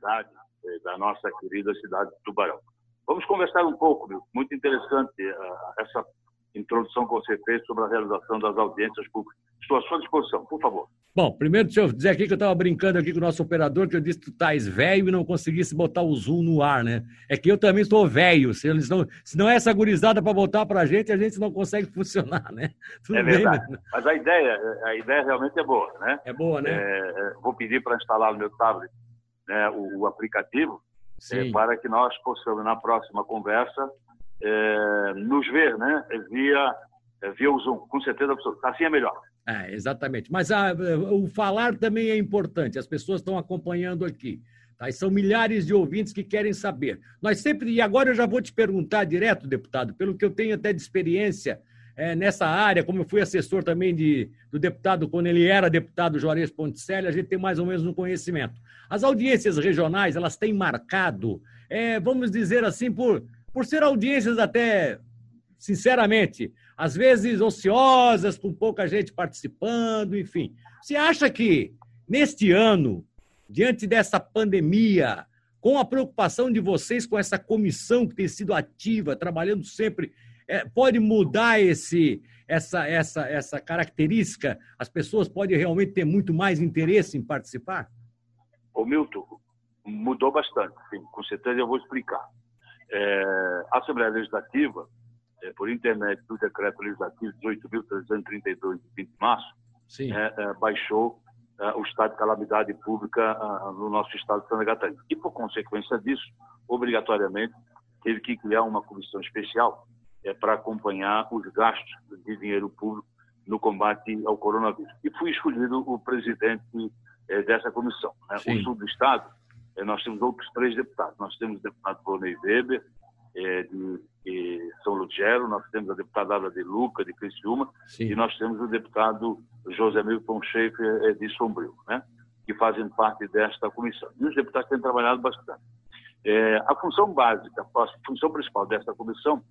cidade, eh, da nossa querida cidade de Tubarão. Vamos conversar um pouco, meu. muito interessante uh, essa introdução que você fez sobre a realização das audiências públicas. Estou à sua disposição, por favor. Bom, primeiro deixa eu dizer aqui que eu estava brincando aqui com o nosso operador, que eu disse que tu estás velho e não conseguisse botar o zoom no ar, né? É que eu também estou velho. Se, eles não, se não é essa gurizada para botar para a gente, a gente não consegue funcionar, né? Tudo é verdade. Bem, né? Mas a ideia, a ideia realmente é boa, né? É boa, né? É, vou pedir para instalar no meu tablet né, o, o aplicativo é, para que nós possamos, na próxima conversa, é, nos ver né, via, via o Zoom, com certeza absoluta. Assim é melhor. É, exatamente. Mas a, o falar também é importante, as pessoas estão acompanhando aqui. Tá? E são milhares de ouvintes que querem saber. Nós sempre, e agora eu já vou te perguntar direto, deputado, pelo que eu tenho até de experiência é, nessa área, como eu fui assessor também de, do deputado, quando ele era deputado Juarez Ponticelli, a gente tem mais ou menos um conhecimento. As audiências regionais, elas têm marcado, é, vamos dizer assim, por, por ser audiências até, sinceramente, às vezes ociosas, com pouca gente participando, enfim. Você acha que, neste ano, diante dessa pandemia, com a preocupação de vocês com essa comissão que tem sido ativa, trabalhando sempre, é, pode mudar esse, essa, essa, essa característica? As pessoas podem realmente ter muito mais interesse em participar? Ô Milton, mudou bastante, sim, com certeza eu vou explicar. É, a Assembleia Legislativa é, por intermédio do decreto legislativo 18.332 de 20 de março, é, é, baixou é, o estado de calamidade pública no nosso estado de Santa Catarina. E, por consequência disso, obrigatoriamente, teve que criar uma comissão especial é, para acompanhar os gastos de dinheiro público no combate ao coronavírus. E fui escolhido o presidente é, dessa comissão. Né? O sul do estado, nós temos outros três deputados. Nós temos o deputado Volney Weber, é, de, de, São Lugero, nós temos a deputada Ada de Luca, de Criciúma, Sim. e nós temos o deputado José Milton Schaefer, é, de Sombrio, né? que fazem parte desta comissão. E os deputados têm trabalhado bastante. É, a função básica, a função principal desta comissão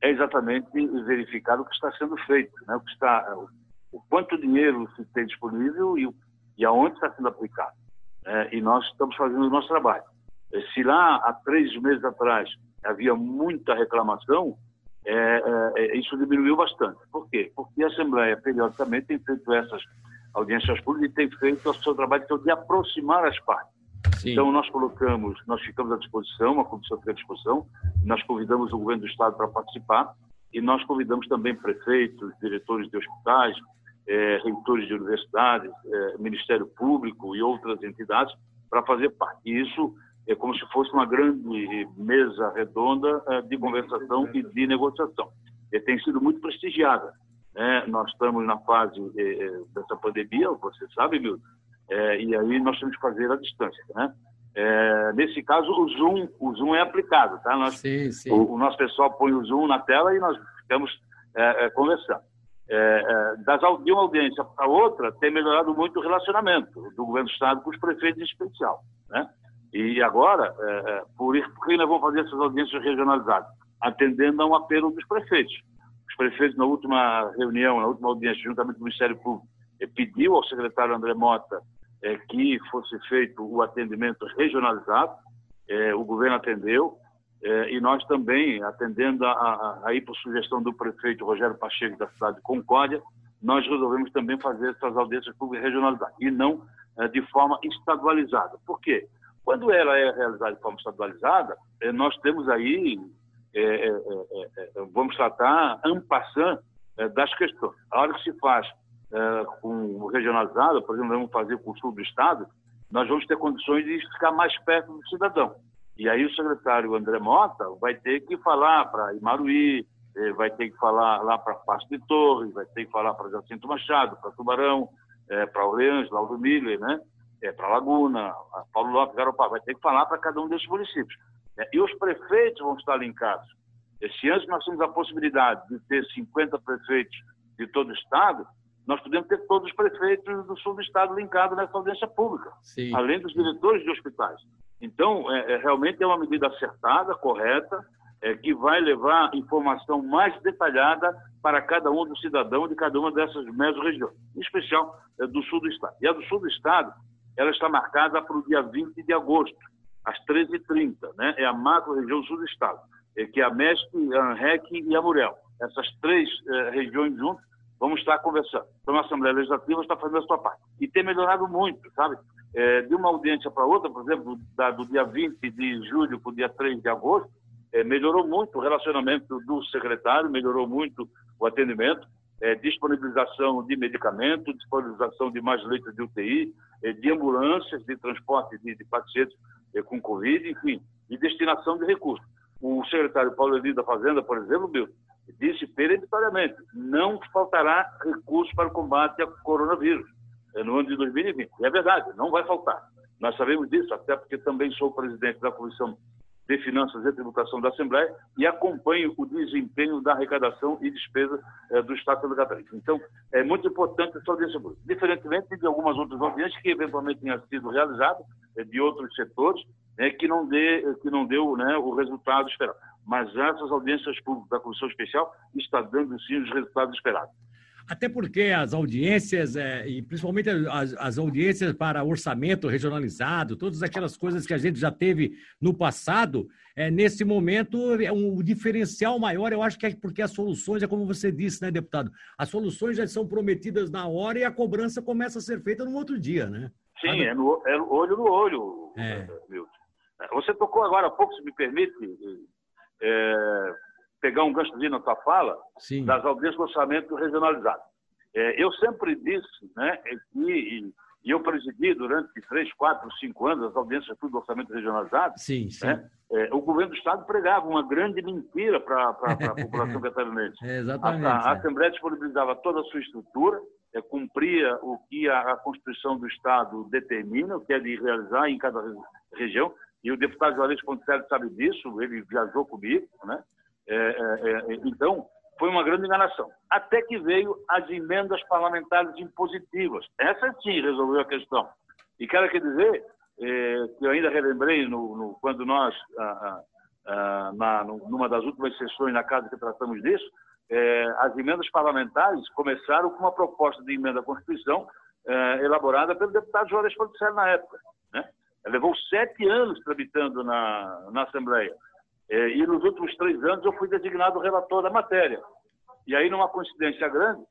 é exatamente verificar o que está sendo feito, né? o, que está, o quanto dinheiro se tem disponível e, e aonde está sendo aplicado. É, e nós estamos fazendo o nosso trabalho. É, se lá há três meses atrás havia muita reclamação, é, é, isso diminuiu bastante. Por quê? Porque a Assembleia, periodicamente, tem feito essas audiências públicas e tem feito o seu trabalho é de aproximar as partes. Sim. Então, nós colocamos, nós ficamos à disposição, a comissão fica à disposição, nós convidamos o governo do Estado para participar e nós convidamos também prefeitos, diretores de hospitais, é, reitores de universidades, é, Ministério Público e outras entidades para fazer parte. Isso é como se fosse uma grande mesa redonda eh, de conversação e de negociação. E tem sido muito prestigiada. Né? Nós estamos na fase dessa pandemia, você sabe, Milton, é, e aí nós temos que fazer a distância, né? É, nesse caso, o Zoom, o Zoom é aplicado, tá? Nós, sim, sim. O, o, nosso pessoal põe o Zoom na tela e nós ficamos é, conversando. das, de uma audiência para outra, tem melhorado muito o relacionamento do governo do Estado com os prefeitos em especial, né? E agora, é, é, por isso, por que nós vamos fazer essas audiências regionalizadas? Atendendo a um apelo dos prefeitos. Os prefeitos, na última reunião, na última audiência, juntamente com o Ministério Público, é, pediu ao secretário André Mota é, que fosse feito o atendimento regionalizado. É, o governo atendeu. É, e nós também, atendendo a, a, aí por sugestão do prefeito Rogério Pacheco da cidade de Concórdia, nós resolvemos também fazer essas audiências públicas regionalizadas e não de forma estadualizada. Por quê? Quando ela é realizada de forma estadualizada, eh, nós temos aí, é, é, é, vamos tratar ampassando das questões. A hora que se faz com regionalizado, por exemplo, vamos fazer com o sul do Estado, nós vamos ter condições de ficar mais perto do cidadão. E aí o secretário André Mota vai ter que falar para Imaruí, vai ter que falar lá para Passo de Torres, vai ter que falar para Jacinto Machado, para Tubarão, para Orleans, Lauro Miller, né? é, para Laguna, Paulo Lopes, Garopaba, vai ter que falar para cada um desses municípios. É, e os prefeitos vão estar linkados. Esse ano nós temos a possibilidade de ter 50 prefeitos de todo o Estado, nós podemos ter todos os prefeitos do sul do Estado linkados nessa audiência pública, Sim. além dos diretores de hospitais. Então, é, é, realmente é uma medida acertada, correta, é, que vai levar informação mais detalhada para cada um dos cidadãos de cada uma dessas meso-regiões, em especial é, do sul do Estado. E a do sul do Estado ela está marcada para o dia 20 de agosto. às 13h30, né? é a macro-região sul do estado, é, que é a MESC, a ANREC e a Murel. Essas três eh, regiões juntas, vamos estar conversando. Então, a Assembleia Legislativa está fazendo a sua parte. E tem melhorado muito, sabe? É, de uma audiência para outra, por exemplo, da, do dia 20 de julho para o dia 3 de agosto, é, melhorou muito o relacionamento do secretário, melhorou muito o atendimento, é, disponibilização de medicamento, disponibilização de mais leitos de UTI, é, de ambulâncias, de transporte de, de pacientes é, com Covid, enfim, e destinação de recursos. O secretário Paulo Eli da Fazenda, por exemplo, meu, disse peremptoriamente, não faltará recursos para o combate ao coronavírus é, no ano de 2020. E é verdade, não vai faltar. Nós sabemos disso, até porque também sou presidente da Comissão de Finanças e Tributação da Assembleia e acompanho o desempenho da arrecadação e despesa eh, do Estado pelo Catarinense. Então, é muito importante essa audiência pública. Diferentemente de algumas outras audiências que eventualmente tenham sido realizadas eh, de outros setores, né, que não dê, que não deu né, o resultado esperado. Mas essas audiências públicas da Comissão Especial está dando sim os resultados esperados. Até porque as audiências, é, e principalmente as, as, audiências para orçamento regionalizado, todas aquelas coisas que a gente já teve no passado, é, nesse momento, é um, o diferencial maior, eu acho que é porque as soluções, é como você disse, né, deputado? As soluções já são prometidas na hora e a cobrança começa a ser feita no outro dia, né? Sim, é, no, é olho no olho, é. Milton. Você tocou agora há pouco, se me permite, é, pegar um ganchozinho na tua fala, Sim. das audiências de orçamento regionalizado. É, eu sempre disse, né, é que, e, e, eu presidi durante três, quatro, cinco anos as audiências do orçamento regionalizado, sim, sim. Né, é, o governo do Estado pregava uma grande mentira para a população catarinense. É, exatamente. A, a, a, Assembleia disponibilizava toda a sua estrutura, é, cumpria o que a, a, Constituição do Estado determina, o que é de realizar em cada região, e o deputado Juarez Ponticelli sabe disso, ele viajou comigo, né? É, é, é, então, foi uma grande enganação. Até que veio as emendas parlamentares impositivas. Essa sim resolveu a questão. E quero aqui dizer é, que eu ainda relembrei no, no quando nós, na, numa das últimas sessões na casa que tratamos disso, é, as emendas parlamentares começaram com uma proposta de emenda à Constituição é, elaborada pelo deputado Juarez Ponticelli na época. Né? Levou sete anos tramitando na, na Assembleia. É, e nos últimos três anos eu fui designado relator da matéria. E aí, numa coincidência grande,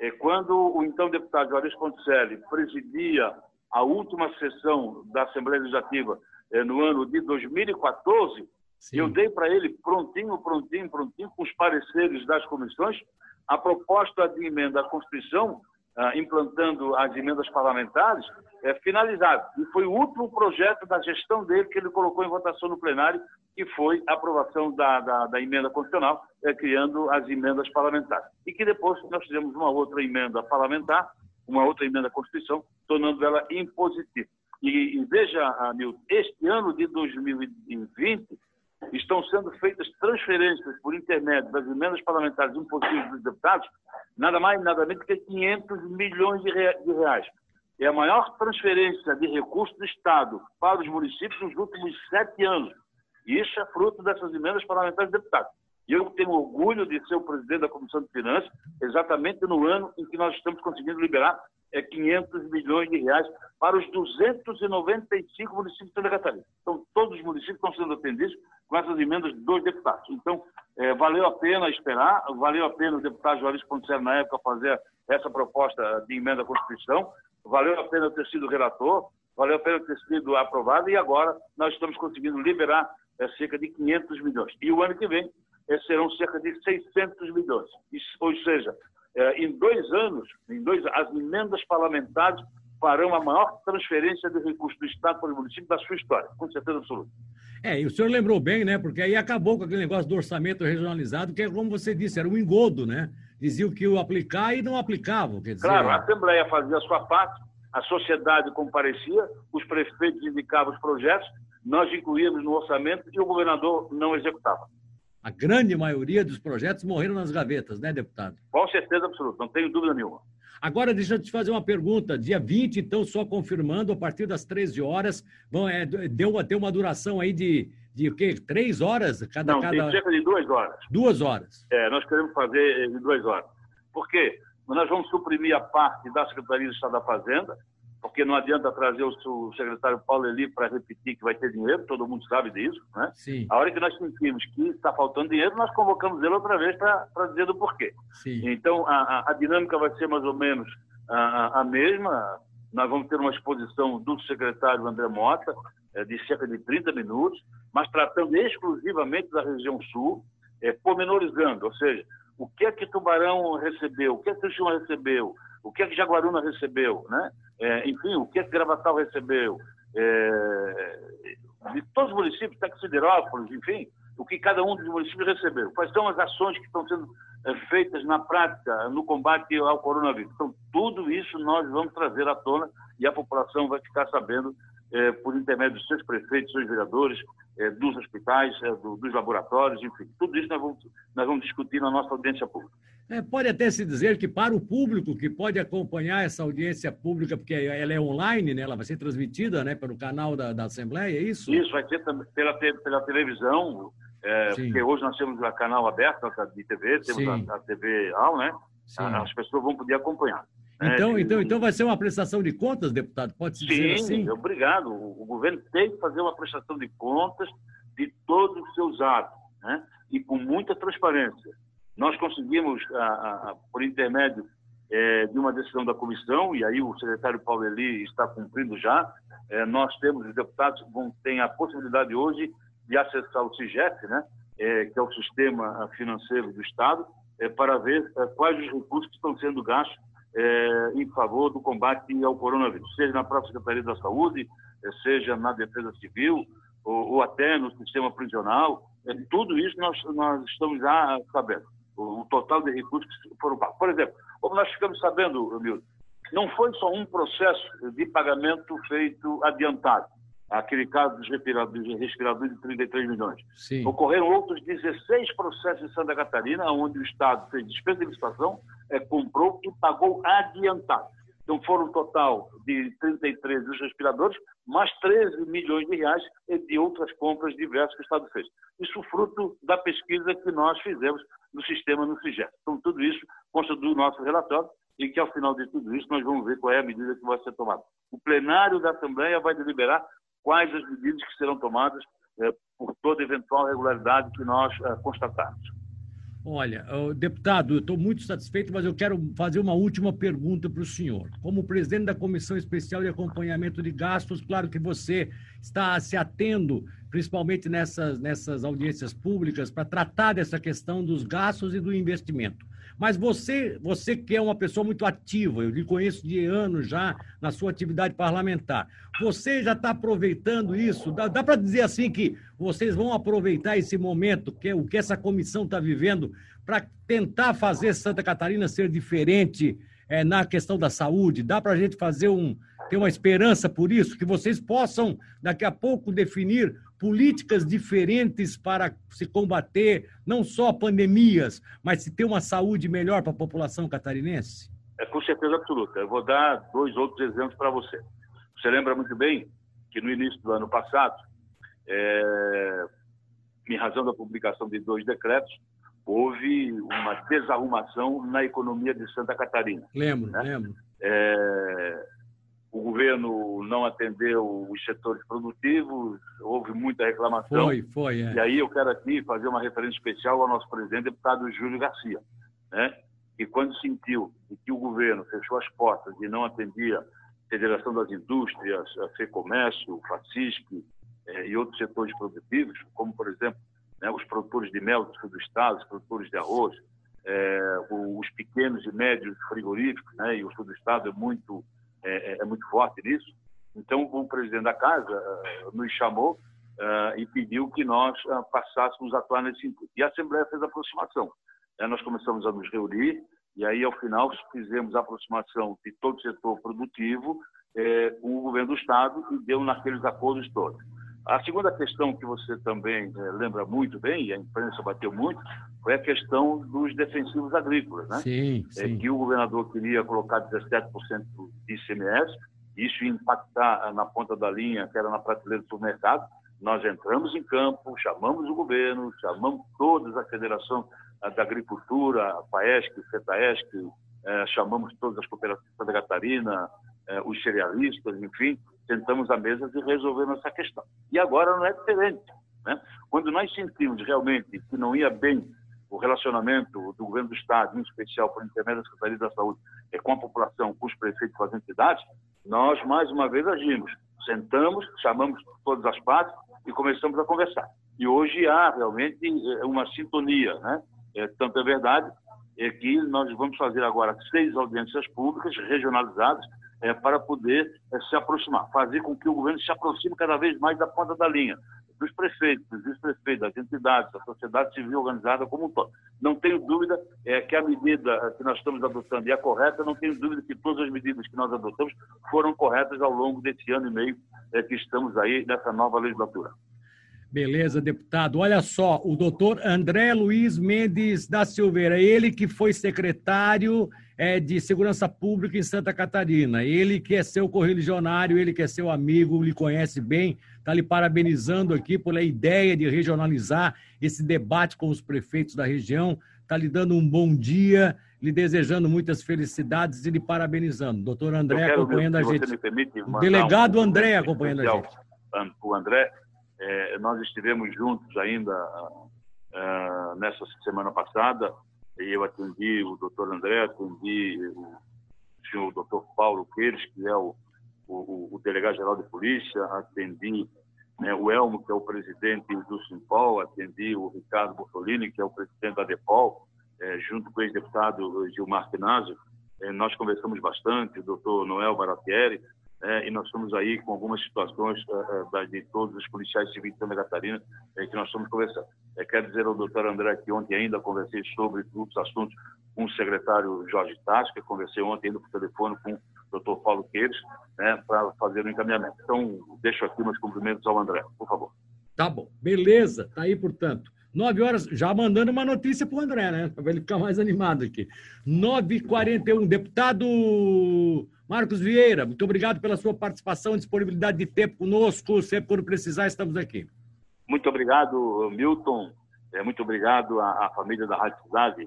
é, quando o então deputado Juarez Ponticelli presidia a última sessão da Assembleia Legislativa é, no ano de 2014, Sim. eu dei para ele prontinho, prontinho, prontinho, com os pareceres das comissões, a proposta de emenda à Constituição, ah, implantando as emendas parlamentares, é, finalizado. E foi o último projeto da gestão dele que ele colocou em votação no plenário, que foi a aprovação da, da, da emenda constitucional, é, criando as emendas parlamentares. E que depois nós fizemos uma outra emenda parlamentar, uma outra emenda à Constituição, tornando ela impositiva. E, e veja, Hamilton, este ano de 2020 estão sendo feitas transferências por intermédio das emendas parlamentares impositivas dos deputados, nada mais nada menos que 500 milhões de reais é a maior transferência de recursos do Estado para os municípios nos últimos sete anos. E isso é fruto dessas emendas parlamentares de deputados. E eu tenho orgulho de ser o presidente da Comissão de Finanças, exatamente no ano em que nós estamos conseguindo liberar é, 500 milhões de reais para os 295 municípios de Santa Catarina. Então, todos os municípios estão sendo atendidos com essas emendas dos deputados. Então, é, valeu a pena esperar, valeu a pena o deputado Juarez Ponticelli, na época, fazer essa proposta de emenda à Constituição, valeu a pena ter sido relator, valeu a pena ter sido aprovado e agora nós estamos conseguindo liberar é, cerca de 500 milhões. E o ano que vem é, serão cerca de 600 milhões. Isso, ou seja, é, em dois anos, em dois, as emendas parlamentares farão a maior transferência de recursos do Estado para o município da sua história, com certeza absoluta. É, e o senhor lembrou bem, né? Porque aí acabou com aquele negócio do orçamento regionalizado, que é como você disse, era um engodo, né? Diziam que iam aplicar e não aplicavam. Quer dizer... Claro, a Assembleia fazia a sua parte, a sociedade comparecia, os prefeitos indicavam os projetos, nós incluíamos no orçamento e o governador não executava. A grande maioria dos projetos morreram nas gavetas, né, deputado? Com certeza absoluta, não tenho dúvida nenhuma. Agora, deixa eu te fazer uma pergunta. Dia 20, então, só confirmando, a partir das 13 horas, vão, é, deu, deu uma duração aí de de o quê? Três horas? Cada, Não, cada... tem cerca de duas horas. Duas horas. É, nós queremos fazer em duas horas. Por quê? Nós vamos suprimir a parte da Secretaria de Estado da Fazenda porque não adianta trazer o secretário Paulo Eli para repetir que vai ter dinheiro, todo mundo sabe disso, né? Sim. A hora que nós sentimos que está faltando dinheiro, nós convocamos ele outra vez para dizer do porquê. Sim. Então, a, a, dinâmica vai ser mais ou menos a, a, mesma. Nós vamos ter uma exposição do secretário André Mota, de cerca de 30 minutos, mas tratando exclusivamente da região sul, é, pormenorizando, ou seja, o que é que Tubarão recebeu, o que é que Tuxuma recebeu, o que é que Jaguaruna recebeu, né? É, enfim, o que é que Gravatal recebeu, é, de todos os municípios, Siderópolis, enfim, o que cada um dos municípios recebeu. Quais são as ações que estão sendo é, feitas na prática no combate ao coronavírus. Então, tudo isso nós vamos trazer à tona e a população vai ficar sabendo é, por intermédio dos seus prefeitos, seus vereadores, é, dos hospitais, do, dos laboratórios, enfim, tudo isso nós vamos, nós vamos discutir na nossa audiência pública. É, pode até se dizer que para o público que pode acompanhar essa audiência pública, porque ela é online, né? ela vai ser transmitida né? pelo canal da, da Assembleia, é isso? Isso, vai ser pela, pela televisão, é, porque hoje nós temos o canal aberto de TV, temos a, a, TV AL, né? Sim. As pessoas vão poder acompanhar. Né? Então, então, então vai ser uma prestação de contas, deputado? Pode se dizer assim? obrigado. O governo tem que fazer uma prestação de contas de todos os seus atos, né? e com muita transparência. Nós conseguimos, a, a, por intermédio é, de uma decisão da comissão, e aí o secretário Paulo Eli está cumprindo já, é, nós temos, os deputados vão, têm a possibilidade hoje de acessar o CIGEP, né, é, que é o Sistema Financeiro do Estado, é, para ver é, quais os recursos que estão sendo gastos é, em favor do combate ao coronavírus, seja na própria Secretaria da Saúde, seja na Defesa Civil, ou, ou até no sistema prisional. tudo isso nós, nós estamos já sabendo o total de recursos que foram pagos. Por exemplo, como nós ficamos sabendo, Milton, não foi só um processo de pagamento feito adiantado, aquele caso dos respiradores de 33 milhões. Sim. Ocorreram outros 16 processos em Santa Catarina, onde o Estado fez despesa de licitação, é, comprou e pagou adiantado. Então foram um total de 33 dos respiradores, mais 13 milhões de reais de outras compras diversas que o Estado fez. Isso fruto da pesquisa que nós fizemos no sistema no CIGEP. Então, tudo isso consta do nosso relatório e que, ao final de tudo isso, nós vamos ver qual é a medida que vai ser tomada. O plenário da Assembleia vai deliberar quais as medidas que serão tomadas eh, por toda eventual irregularidade que nós eh, constatarmos. Olha, deputado, eu estou muito satisfeito, mas eu quero fazer uma última pergunta para o senhor. Como presidente da Comissão Especial de Acompanhamento de Gastos, claro que você está se atendo, principalmente nessas, nessas audiências públicas, para tratar dessa questão dos gastos e do investimento. Mas você, você que é uma pessoa muito ativa, eu lhe conheço de anos já na sua atividade parlamentar, você já está aproveitando isso? Dá, dá para dizer assim que vocês vão aproveitar esse momento, que é o que essa comissão está vivendo, para tentar fazer Santa Catarina ser diferente é, na questão da saúde? Dá para a gente fazer um, ter uma esperança por isso, que vocês possam daqui a pouco definir políticas diferentes para se combater não só pandemias, mas se ter uma saúde melhor para a população catarinense? É com certeza absoluta. Eu vou dar dois outros exemplos para você. Você lembra muito bem que no início do ano passado, é, em razão da publicação de dois decretos, houve uma desarrumação na economia de Santa Catarina. Lembro, né? lembro. É, o governo não atendeu os setores produtivos, houve muita reclamação. Foi, foi. É. E aí eu quero aqui fazer uma referência especial ao nosso presidente, deputado Júlio Garcia, né? que quando sentiu que o governo fechou as portas e não atendia a Federação das Indústrias, a FEComércio, o FACISC eh, e outros setores produtivos, como, por exemplo, né, os produtores de mel do sul do estado, os produtores de arroz, eh, os pequenos e médios frigoríficos, né, e o sul do estado é muito é, é, é muito forte nisso. Então, o presidente da casa uh, nos chamou uh, e pediu que nós passássemos a atuar nesse sentido. E a Assembleia fez a aproximação. nós começamos a nos reunir e aí, ao final, fizemos a aproximação de todo o setor produtivo com o governo do Estado e deu naqueles acordos todos. A segunda questão que você também lembra muito bem, e a imprensa bateu muito, foi a questão dos defensivos agrícolas, né? Sim, sim. É, que o governador queria colocar 17% de ICMS, isso ia impactar na ponta da linha, que era na prateleira do supermercado. Nós entramos em campo, chamamos o governo, chamamos todas a Federação da Agricultura, a FAESC, FETAESC, é, chamamos todas as cooperativas de Santa Catarina, eh, os cerealistas, enfim, sentamos à mesa e resolvemos essa questão. E agora não é diferente. Né? Quando nós sentimos realmente que não ia bem o relacionamento do governo do Estado, em especial por intermédio da Secretaria da Saúde, é, com a população, com os prefeitos, com as entidades, nós mais uma vez agimos. Sentamos, chamamos todas as partes e começamos a conversar. E hoje há realmente é, uma sintonia, né? É, tanto é verdade é que nós vamos fazer agora seis audiências públicas regionalizadas é, para poder é, se aproximar, fazer com que o governo se aproxime cada vez mais da ponta da linha, dos prefeitos, dos vice-prefeitos, das entidades, da sociedade civil organizada como um todo. Não tenho dúvida é, que a medida que nós estamos adotando é correta, não tenho dúvida que todas as medidas que nós adotamos foram corretas ao longo desse ano e meio é, que estamos aí nessa nova legislatura. Beleza, deputado. Olha só, o doutor André Luiz Mendes da Silveira, ele que foi secretário é, de Segurança Pública em Santa Catarina, ele que é seu correligionário, ele que é seu amigo, lhe conhece bem, está lhe parabenizando aqui pela ideia de regionalizar esse debate com os prefeitos da região, está lhe dando um bom dia, lhe desejando muitas felicidades e lhe parabenizando. Doutor André acompanhando a gente. Delegado um André acompanhando a gente. O André é, nós estivemos juntos ainda uh, nessa semana passada, e eu atendi o doutor André, atendi o senhor doutor Paulo Queiros, que é o, o, o delegado-geral de polícia, atendi né, o Elmo, que é o presidente do Simpol, atendi o Ricardo Bortolini, que é o presidente da DEPOL, é, junto com o ex-deputado Gilmar Tenazio. É, nós conversamos bastante, o doutor Noel Baratieri, e nós estamos aí com algumas situações é, é de todos os policiais civis de Santa Catarina é, que nós estamos conversando. É, quero dizer ao doutor André que ontem ainda conversei sobre outros assuntos com o secretário Jorge Tasca, conversei ontem ainda por telefone com o doutor Paulo Queiros, né, para fazer o encaminhamento. Então, deixo aqui meus cumprimentos ao André, por favor. Tá bom, beleza, tá aí, portanto. Nove horas, já mandando uma notícia para o André, né? Para ele ficar mais animado aqui. 9h41, deputado Marcos Vieira, muito obrigado pela sua participação, disponibilidade de tempo conosco. Sempre quando precisar, estamos aqui. Muito obrigado, Milton. É, muito obrigado à família da Rádio Cidade